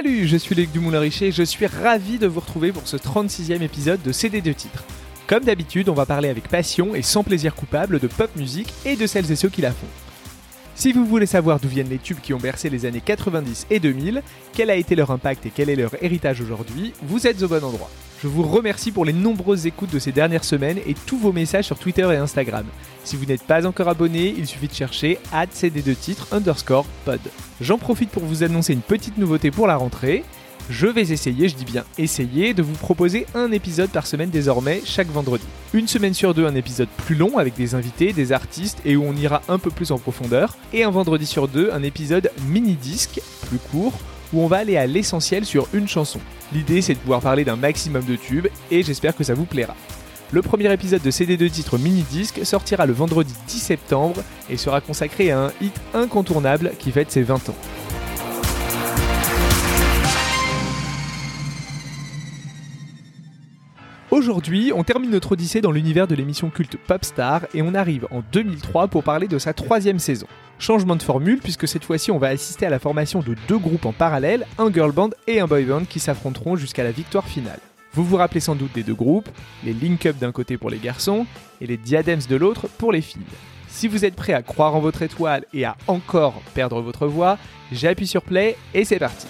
Salut, je suis Luc Dumoulin-Richer et je suis ravi de vous retrouver pour ce 36e épisode de CD de titres. Comme d'habitude, on va parler avec passion et sans plaisir coupable de pop musique et de celles et ceux qui la font. Si vous voulez savoir d'où viennent les tubes qui ont bercé les années 90 et 2000, quel a été leur impact et quel est leur héritage aujourd'hui, vous êtes au bon endroit. Je vous remercie pour les nombreuses écoutes de ces dernières semaines et tous vos messages sur Twitter et Instagram. Si vous n'êtes pas encore abonné, il suffit de chercher cd2 titres underscore pod. J'en profite pour vous annoncer une petite nouveauté pour la rentrée. Je vais essayer, je dis bien essayer, de vous proposer un épisode par semaine désormais chaque vendredi. Une semaine sur deux, un épisode plus long avec des invités, des artistes et où on ira un peu plus en profondeur. Et un vendredi sur deux, un épisode mini-disque, plus court, où on va aller à l'essentiel sur une chanson. L'idée c'est de pouvoir parler d'un maximum de tubes et j'espère que ça vous plaira. Le premier épisode de CD de titre mini-disque sortira le vendredi 10 septembre et sera consacré à un hit incontournable qui fête ses 20 ans. Aujourd'hui, on termine notre odyssée dans l'univers de l'émission culte Popstar et on arrive en 2003 pour parler de sa troisième saison. Changement de formule puisque cette fois-ci on va assister à la formation de deux groupes en parallèle, un girl band et un boy band qui s'affronteront jusqu'à la victoire finale. Vous vous rappelez sans doute des deux groupes, les Link Up d'un côté pour les garçons et les Diadems de l'autre pour les filles. Si vous êtes prêt à croire en votre étoile et à encore perdre votre voix, j'appuie sur play et c'est parti.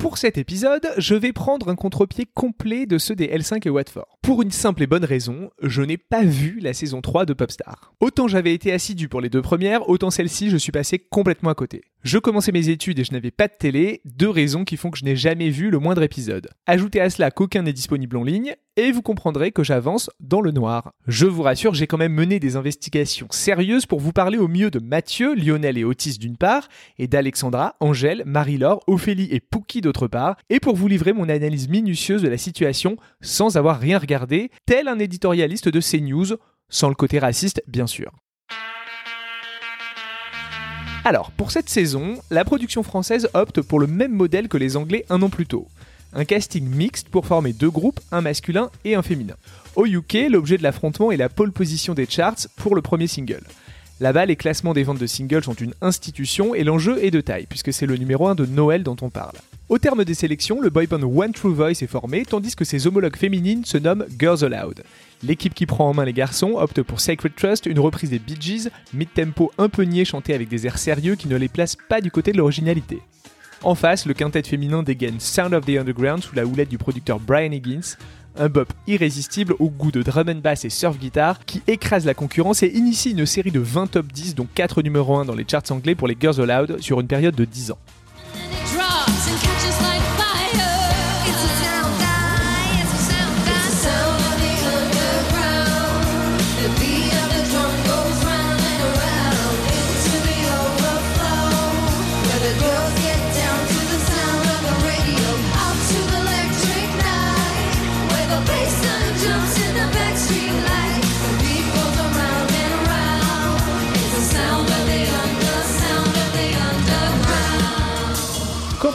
Pour cet épisode, je vais prendre un contre-pied complet de ceux des L5 et Watford. Pour une simple et bonne raison, je n'ai pas vu la saison 3 de Popstar. Autant j'avais été assidu pour les deux premières, autant celle-ci je suis passé complètement à côté. Je commençais mes études et je n'avais pas de télé, deux raisons qui font que je n'ai jamais vu le moindre épisode. Ajoutez à cela qu'aucun n'est disponible en ligne, et vous comprendrez que j'avance dans le noir. Je vous rassure, j'ai quand même mené des investigations sérieuses pour vous parler au mieux de Mathieu, Lionel et Otis d'une part, et d'Alexandra, Angèle, Marie-Laure, Ophélie et Pouki d'autre part, et pour vous livrer mon analyse minutieuse de la situation sans avoir rien regardé, tel un éditorialiste de CNews, sans le côté raciste bien sûr. Alors, pour cette saison, la production française opte pour le même modèle que les Anglais un an plus tôt. Un casting mixte pour former deux groupes, un masculin et un féminin. Au UK, l'objet de l'affrontement est la pole position des charts pour le premier single. Là-bas, les classements des ventes de singles sont une institution et l'enjeu est de taille, puisque c'est le numéro 1 de Noël dont on parle. Au terme des sélections, le boyband One True Voice est formé, tandis que ses homologues féminines se nomment Girls Aloud. L'équipe qui prend en main les garçons opte pour Sacred Trust, une reprise des Bee Gees, mid-tempo un peu niais chanté avec des airs sérieux qui ne les placent pas du côté de l'originalité. En face, le quintet féminin dégaine Sound of the Underground sous la houlette du producteur Brian Higgins, un bop irrésistible au goût de drum and bass et surf guitar qui écrase la concurrence et initie une série de 20 top 10 dont 4 numéros 1 dans les charts anglais pour les Girls Aloud sur une période de 10 ans.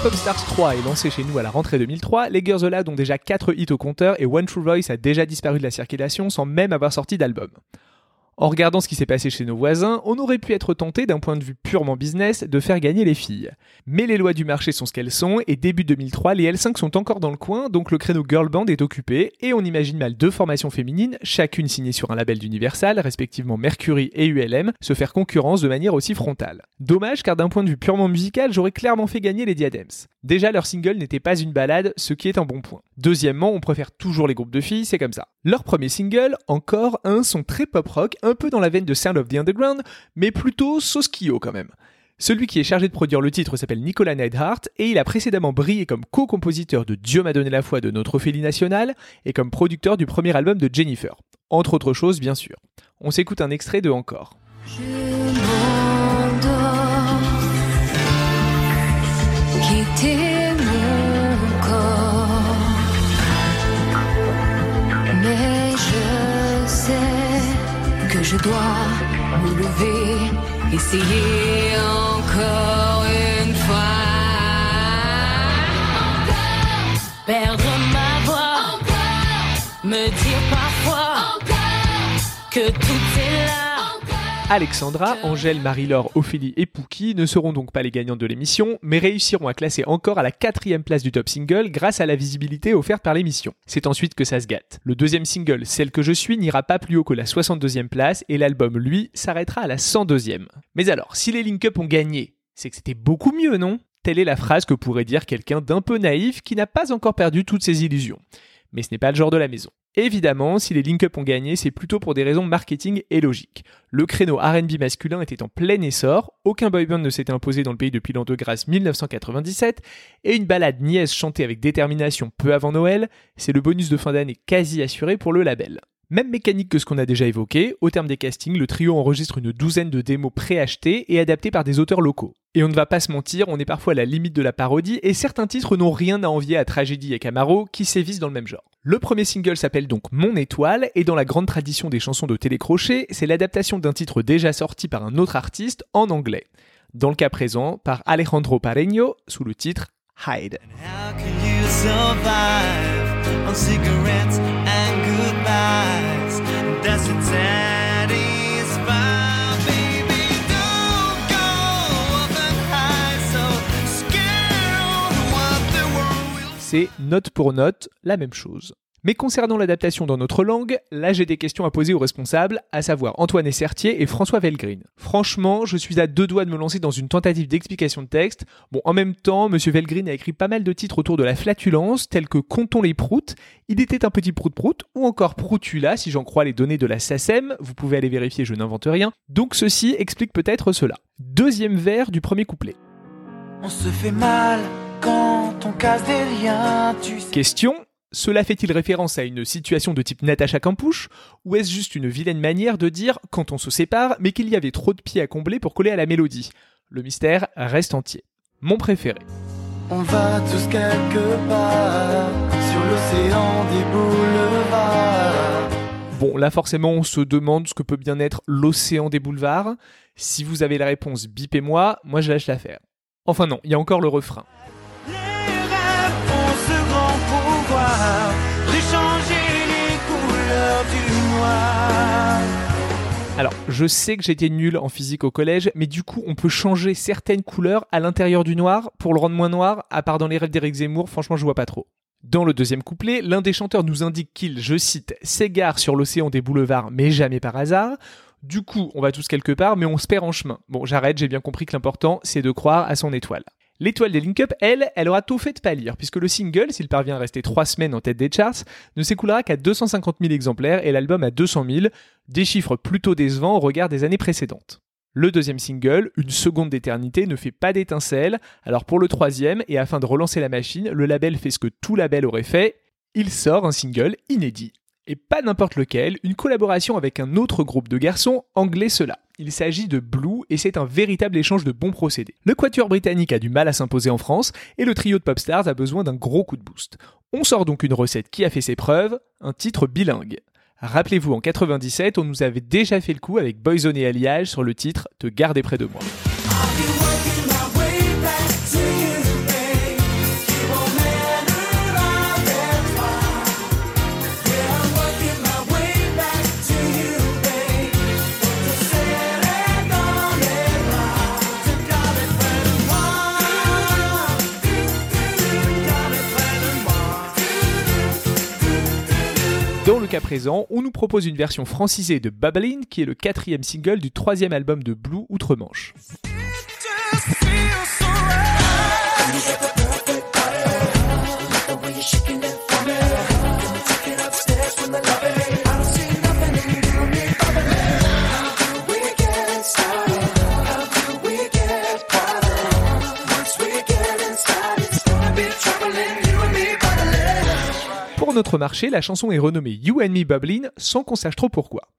Popstars 3 est lancé chez nous à la rentrée 2003, les Girls Aloud ont déjà 4 hits au compteur et One True Voice a déjà disparu de la circulation sans même avoir sorti d'album. En regardant ce qui s'est passé chez nos voisins, on aurait pu être tenté d'un point de vue purement business de faire gagner les filles. Mais les lois du marché sont ce qu'elles sont, et début 2003, les L5 sont encore dans le coin, donc le créneau girl band est occupé, et on imagine mal deux formations féminines, chacune signée sur un label d'Universal, respectivement Mercury et ULM, se faire concurrence de manière aussi frontale. Dommage car d'un point de vue purement musical, j'aurais clairement fait gagner les Diadems. Déjà, leur single n'était pas une balade, ce qui est un bon point. Deuxièmement, on préfère toujours les groupes de filles, c'est comme ça. Leur premier single, encore un son très pop rock, un peu dans la veine de Sound of the Underground, mais plutôt sauce quand même. Celui qui est chargé de produire le titre s'appelle Nicolas Neidhart et il a précédemment brillé comme co-compositeur de Dieu m'a donné la foi de notre Ophélie nationale et comme producteur du premier album de Jennifer. Entre autres choses, bien sûr. On s'écoute un extrait de Encore. Dois me lever, essayer encore une fois. Perdre ma voix, me dire parfois que tout est là. Alexandra, Angèle, Marie-Laure, Ophélie et Pouki ne seront donc pas les gagnantes de l'émission, mais réussiront à classer encore à la quatrième place du top single grâce à la visibilité offerte par l'émission. C'est ensuite que ça se gâte. Le deuxième single, Celle que je suis, n'ira pas plus haut que la 62e place et l'album, lui, s'arrêtera à la 102e. Mais alors, si les Link-Up ont gagné, c'est que c'était beaucoup mieux, non? Telle est la phrase que pourrait dire quelqu'un d'un peu naïf qui n'a pas encore perdu toutes ses illusions. Mais ce n'est pas le genre de la maison. Évidemment, si les link-up ont gagné, c'est plutôt pour des raisons marketing et logiques. Le créneau RB masculin était en plein essor, aucun boyband ne s'était imposé dans le pays depuis l'an de grâce 1997, et une balade niaise chantée avec détermination peu avant Noël, c'est le bonus de fin d'année quasi assuré pour le label. Même mécanique que ce qu'on a déjà évoqué, au terme des castings, le trio enregistre une douzaine de démos préachetées et adaptées par des auteurs locaux. Et on ne va pas se mentir, on est parfois à la limite de la parodie, et certains titres n'ont rien à envier à Tragédie et Camaro, qui sévissent dans le même genre. Le premier single s'appelle donc Mon étoile, et dans la grande tradition des chansons de télécrochet, c'est l'adaptation d'un titre déjà sorti par un autre artiste en anglais. Dans le cas présent, par Alejandro Pareño, sous le titre Hide. C'est note pour note la même chose. Mais concernant l'adaptation dans notre langue, là j'ai des questions à poser aux responsables, à savoir Antoine Essertier et François Velgreen. Franchement, je suis à deux doigts de me lancer dans une tentative d'explication de texte. Bon, en même temps, Monsieur Velgreen a écrit pas mal de titres autour de la flatulence, tels que Comptons les proutes, Il était un petit prout-prout, ou encore Proutula, si j'en crois les données de la SACEM, vous pouvez aller vérifier, je n'invente rien. Donc ceci explique peut-être cela. Deuxième vers du premier couplet. On se fait mal quand on casse des liens, tu sais. Question cela fait-il référence à une situation de type Natacha Campouche Ou est-ce juste une vilaine manière de dire quand on se sépare, mais qu'il y avait trop de pieds à combler pour coller à la mélodie? Le mystère reste entier. Mon préféré. On va tous quelque part sur l'océan des boulevards. Bon, là forcément, on se demande ce que peut bien être l'océan des boulevards. Si vous avez la réponse, bipez-moi, moi je lâche l'affaire. Enfin non, il y a encore le refrain. Alors, je sais que j'étais nul en physique au collège, mais du coup, on peut changer certaines couleurs à l'intérieur du noir pour le rendre moins noir, à part dans les rêves d'Éric Zemmour, franchement, je vois pas trop. Dans le deuxième couplet, l'un des chanteurs nous indique qu'il, je cite, s'égare sur l'océan des boulevards, mais jamais par hasard. Du coup, on va tous quelque part, mais on se perd en chemin. Bon, j'arrête, j'ai bien compris que l'important, c'est de croire à son étoile. L'étoile des Link Up, elle, elle aura tout fait de pâlir, puisque le single, s'il parvient à rester 3 semaines en tête des charts, ne s'écoulera qu'à 250 000 exemplaires et l'album à 200 000, des chiffres plutôt décevants au regard des années précédentes. Le deuxième single, Une seconde d'éternité, ne fait pas d'étincelle, alors pour le troisième, et afin de relancer la machine, le label fait ce que tout label aurait fait, il sort un single inédit. Et pas n'importe lequel, une collaboration avec un autre groupe de garçons, anglais cela. Il s'agit de Blue et c'est un véritable échange de bons procédés. Le quatuor britannique a du mal à s'imposer en France et le trio de pop stars a besoin d'un gros coup de boost. On sort donc une recette qui a fait ses preuves, un titre bilingue. Rappelez-vous, en 97, on nous avait déjà fait le coup avec Boyzone et Alliage sur le titre Te garder près de moi. Le cas présent, on nous propose une version francisée de Babylon, qui est le quatrième single du troisième album de Blue Outre-Manche. Notre marché, la chanson est renommée You and Me Bubbling sans qu'on sache trop pourquoi.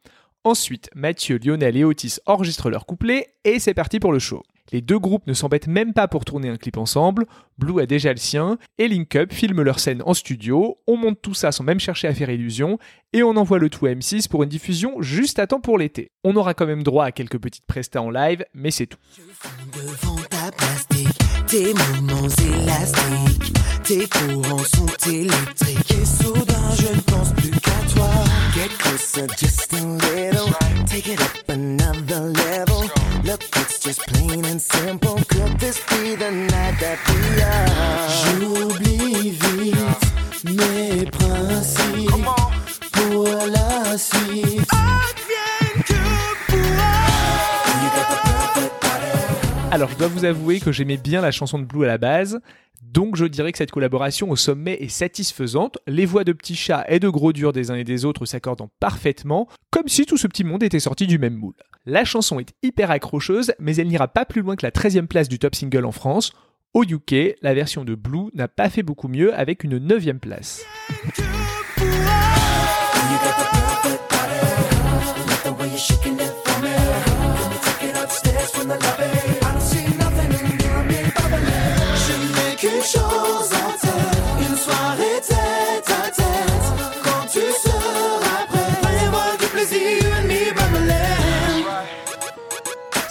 Ensuite, Mathieu, Lionel et Otis enregistrent leur couplet et c'est parti pour le show. Les deux groupes ne s'embêtent même pas pour tourner un clip ensemble, Blue a déjà le sien, et Link Up filme leur scène en studio, on monte tout ça sans même chercher à faire illusion, et on envoie le tout à M6 pour une diffusion juste à temps pour l'été. On aura quand même droit à quelques petites prestas en live, mais c'est tout. Tes mouvements élastiques, tes courants sont électriques. Et soudain, je ne pense plus qu'à toi. Get closer just a little, take it up another level. Look, it's just plain and simple. Could this be the night that we are? J'oublie vite mes principes pour la suite. Alors je dois vous avouer que j'aimais bien la chanson de Blue à la base, donc je dirais que cette collaboration au sommet est satisfaisante, les voix de petits chats et de gros durs des uns et des autres s'accordant parfaitement, comme si tout ce petit monde était sorti du même moule. La chanson est hyper accrocheuse, mais elle n'ira pas plus loin que la 13e place du top single en France. Au UK, la version de Blue n'a pas fait beaucoup mieux avec une 9e place.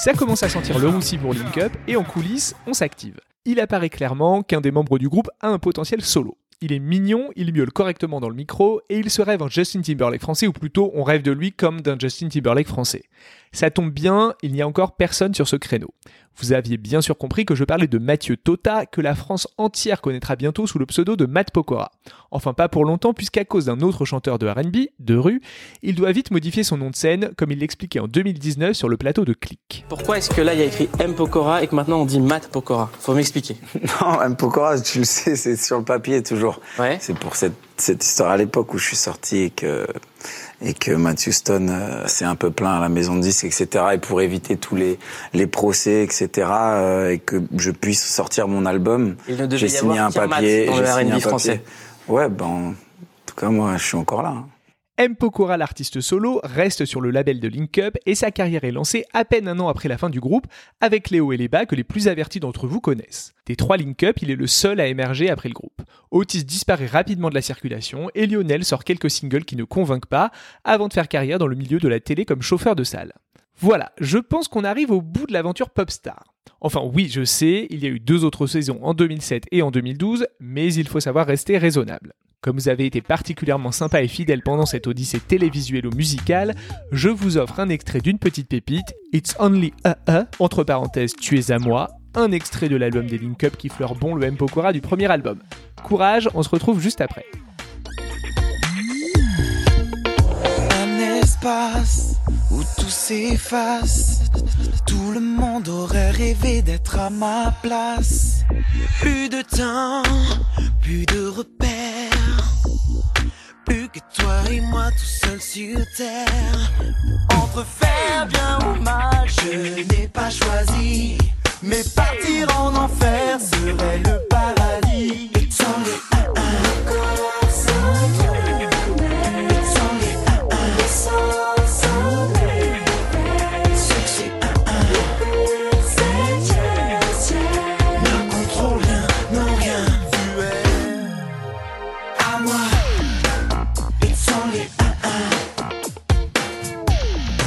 Ça commence à sentir le roussi pour Link Up et en coulisses, on s'active. Il apparaît clairement qu'un des membres du groupe a un potentiel solo. Il est mignon, il miaule correctement dans le micro et il se rêve en Justin Timberlake français ou plutôt on rêve de lui comme d'un Justin Timberlake français. Ça tombe bien, il n'y a encore personne sur ce créneau. Vous aviez bien sûr compris que je parlais de Mathieu Tota, que la France entière connaîtra bientôt sous le pseudo de Matt Pokora. Enfin pas pour longtemps puisqu'à cause d'un autre chanteur de R&B, de rue, il doit vite modifier son nom de scène comme il l'expliquait en 2019 sur le plateau de Click. Pourquoi est-ce que là il y a écrit M Pokora et que maintenant on dit Matt Pokora? Faut m'expliquer. Non, M. Pokora, tu le sais, c'est sur le papier toujours. Ouais. C'est pour cette, cette histoire à l'époque où je suis sorti et que, et que Matthew Stone euh, s'est un peu plaint à la maison de disques, etc. Et pour éviter tous les, les procès, etc. euh, et que je puisse sortir mon album, j'ai signé un papier. J'ai signé un français. papier. Ouais, ben, en tout cas, moi, je suis encore là. hein. M. Pokora, l'artiste solo, reste sur le label de Link Up et sa carrière est lancée à peine un an après la fin du groupe, avec les hauts et les bas que les plus avertis d'entre vous connaissent. Des trois Link Up, il est le seul à émerger après le groupe. Otis disparaît rapidement de la circulation et Lionel sort quelques singles qui ne convainquent pas avant de faire carrière dans le milieu de la télé comme chauffeur de salle. Voilà, je pense qu'on arrive au bout de l'aventure Popstar. Enfin oui, je sais, il y a eu deux autres saisons en 2007 et en 2012, mais il faut savoir rester raisonnable. Comme vous avez été particulièrement sympa et fidèle pendant cette odyssée télévisuelle ou musicale, je vous offre un extrait d'une petite pépite, It's Only a a, entre parenthèses Tu es à moi, un extrait de l'album des Link Up qui fleure bon le M. Pokora du premier album. Courage, on se retrouve juste après. Un espace où tout s'efface. Tout le monde aurait rêvé d'être à ma place. Plus de temps, plus de repères. Toi et moi tout seul sur terre. Entre faire bien ou mal, je n'ai pas choisi. Mais partir en enfer serait le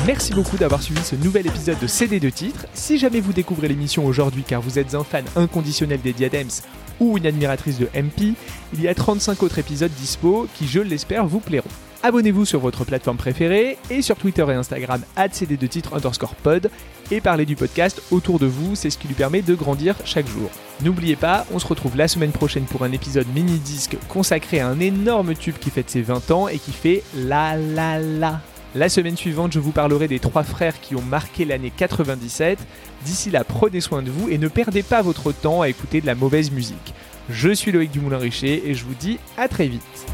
Merci beaucoup d'avoir suivi ce nouvel épisode de CD de titres. Si jamais vous découvrez l'émission aujourd'hui car vous êtes un fan inconditionnel des Diadems ou une admiratrice de MP, il y a 35 autres épisodes dispo qui, je l'espère, vous plairont. Abonnez-vous sur votre plateforme préférée et sur Twitter et Instagram cd de titres underscore pod et parlez du podcast autour de vous, c'est ce qui lui permet de grandir chaque jour. N'oubliez pas, on se retrouve la semaine prochaine pour un épisode mini-disque consacré à un énorme tube qui fête ses 20 ans et qui fait la la la. La semaine suivante, je vous parlerai des trois frères qui ont marqué l'année 97. D'ici là, prenez soin de vous et ne perdez pas votre temps à écouter de la mauvaise musique. Je suis Loïc Dumoulin-Richer et je vous dis à très vite.